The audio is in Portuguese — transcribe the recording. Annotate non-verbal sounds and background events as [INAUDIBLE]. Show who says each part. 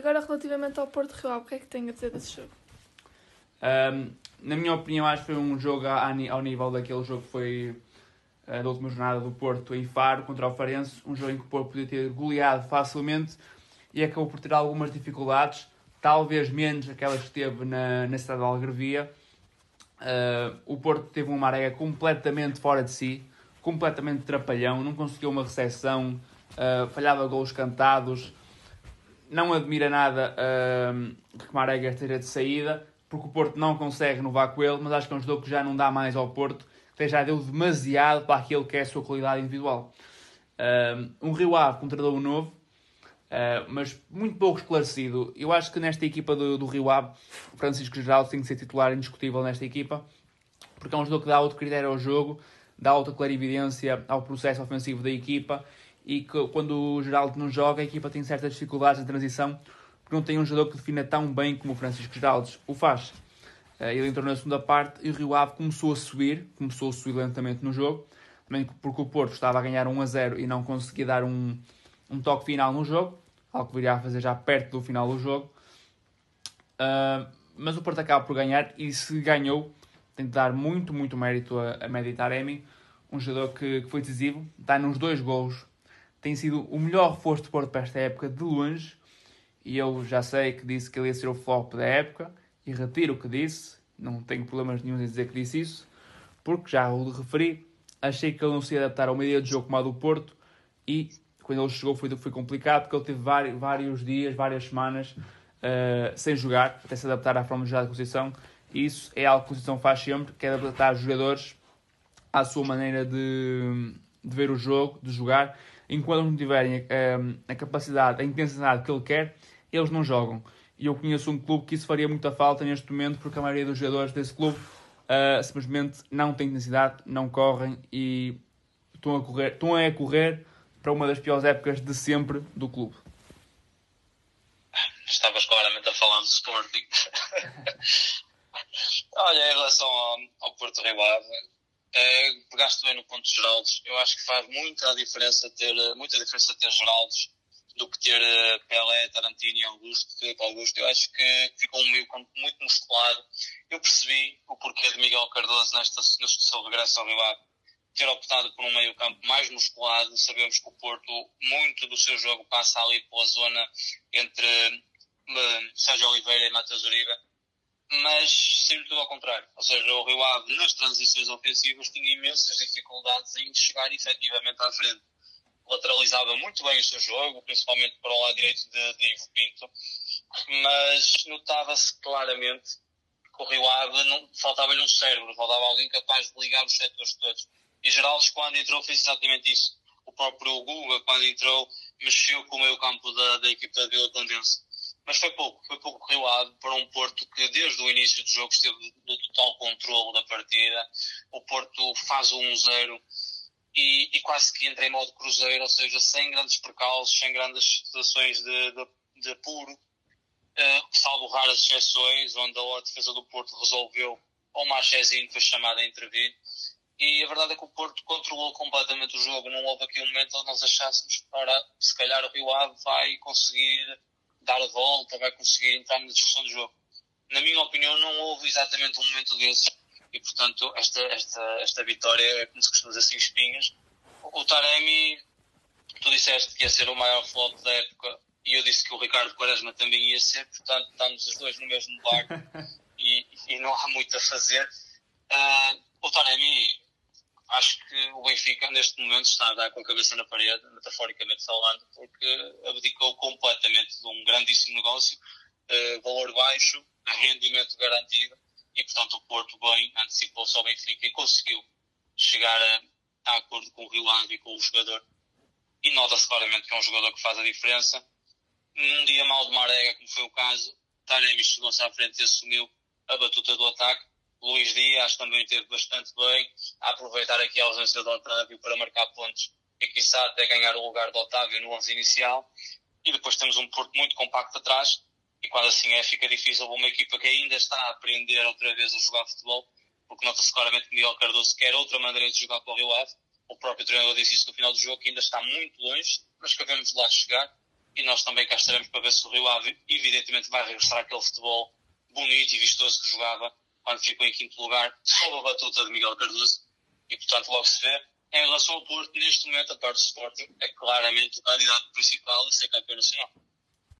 Speaker 1: agora relativamente ao Porto Real, o que é que tem a dizer desse jogo?
Speaker 2: Um, na minha opinião, acho que foi um jogo ao nível daquele jogo que foi uh, da última jornada do Porto em Faro contra o Farense, um jogo em que o Porto podia ter goleado facilmente e acabou por ter algumas dificuldades, talvez menos aquelas que teve na, na cidade de Algarvia. Uh, o Porto teve uma maré completamente fora de si, completamente trapalhão, não conseguiu uma recepção, uh, falhava gols cantados. Não admira nada uh, que Marega esteja de saída, porque o Porto não consegue renovar com ele, mas acho que é um jogador que já não dá mais ao Porto, que já deu demasiado para aquilo que é a sua qualidade individual. Uh, um Rio Ave com um novo, uh, mas muito pouco esclarecido. Eu acho que nesta equipa do, do Rio Ave, Francisco Geraldo tem que ser titular indiscutível nesta equipa, porque é um jogador que dá outro critério ao jogo, dá outra clarividência ao processo ofensivo da equipa e que quando o Geraldo não joga, a equipa tem certas dificuldades de transição porque não tem um jogador que defina tão bem como o Francisco Geraldes o faz. Eh, ele entrou na segunda parte e o Rio Ave começou a subir, começou a subir lentamente no jogo, também porque o Porto estava a ganhar 1 a 0 e não conseguia dar um, um toque final no jogo, algo que viria a fazer já perto do final do jogo. Uh, mas o Porto acaba por ganhar e se ganhou, tem de dar muito, muito mérito a, a Medi Taremi, um jogador que, que foi decisivo, está nos dois gols, tem sido o melhor reforço do Porto para esta época de longe. E eu já sei que disse que ele ia ser o flop da época. E retiro o que disse, não tenho problemas nenhum em dizer que disse isso, porque já o referi, achei que ele não se ia adaptar a uma ideia de jogo como a do Porto. E quando ele chegou foi, foi complicado porque ele teve vários, vários dias, várias semanas uh, sem jogar, até se adaptar à forma de jogar da Conceição. E isso é algo que a Conceição faz sempre, que é adaptar os jogadores à sua maneira de, de ver o jogo, de jogar, enquanto não tiverem a, a capacidade, a intensidade que ele quer, eles não jogam. E eu conheço um clube que isso faria muita falta neste momento, porque a maioria dos jogadores desse clube uh, simplesmente não tem intensidade, não correm e estão a correr, estão a correr para uma das piores épocas de sempre do clube.
Speaker 3: Estavas claramente a falar do Sporting. [LAUGHS] Olha, em relação ao, ao Porto Rio Ave, é, pegaste bem no ponto de Geraldes. Eu acho que faz muita diferença ter, muita diferença ter Geraldes do que ter eh, Pelé, Tarantino e Augusto, Filipe Augusto. Eu acho que ficou um meio muito musculado. Eu percebi o porquê de Miguel Cardoso nesta, neste seu regresso ao Rio ter optado por um meio campo mais musculado. Sabemos que o Porto, muito do seu jogo passa ali pela zona entre uh, Sérgio Oliveira e Matheus Uribe, mas sempre tudo ao contrário. Ou seja, o Rio Ave nas transições ofensivas tinha imensas dificuldades em chegar efetivamente à frente lateralizava muito bem o seu jogo, principalmente para o lado direito de, de Ivo Pinto, mas notava-se claramente que o Rio Ave faltava-lhe um cérebro, faltava alguém capaz de ligar os setores todos. E Geraldes, quando entrou, fez exatamente isso. O próprio Guga, quando entrou, mexeu com o meio campo da, da equipa da Vila Condense. Mas foi pouco, foi pouco Ave para um Porto que desde o início do jogo esteve no total controle da partida. O Porto faz o 1-0 e, e, quase que entra em modo cruzeiro, ou seja, sem grandes percalços, sem grandes situações de, de, de apuro, uh, salvo raras exceções, onde a defesa do Porto resolveu, ou Marchezinho foi chamado a intervir, e a verdade é que o Porto controlou completamente o jogo, não houve aqui um momento onde nós achássemos para, se calhar, o Rio Ave vai conseguir dar a volta, vai conseguir entrar na discussão do jogo. Na minha opinião, não houve exatamente um momento desses e portanto esta, esta, esta vitória é como se costuma dizer assim espinhas. O Taremi, tu disseste que ia ser o maior flop da época e eu disse que o Ricardo Quaresma também ia ser, portanto estamos os dois no mesmo barco [LAUGHS] e, e não há muito a fazer. Uh, o Taremi, acho que o Benfica neste momento está a dar com a cabeça na parede, metaforicamente falando, porque abdicou completamente de um grandíssimo negócio, uh, valor baixo, rendimento garantido e portanto o Porto bem antecipou-se ao Benfica e conseguiu chegar a, a acordo com o Rio Ave e com o jogador. E nota-se claramente que é um jogador que faz a diferença. Num dia mal de Marega como foi o caso Taremi chegou-se à frente e assumiu a batuta do ataque Luís Dias também esteve bastante bem a aproveitar aqui a ausência do Otávio para marcar pontos e quiçá até ganhar o lugar do Otávio no 11 inicial e depois temos um Porto muito compacto atrás e quando assim é, fica difícil uma equipa que ainda está a aprender outra vez a jogar futebol, porque nota-se claramente que Miguel Cardoso quer outra maneira de jogar para o Rio Ave. O próprio treinador disse isso no final do jogo, que ainda está muito longe, mas que devemos lá chegar. e nós também cá estaremos para ver se o Rio Ave, evidentemente, vai regressar aquele futebol bonito e vistoso que jogava quando ficou em quinto lugar, sob a batuta de Miguel Cardoso, e portanto logo se vê. Em relação ao Porto, neste momento, a parte do Sporting é claramente o candidato principal a ser campeão nacional.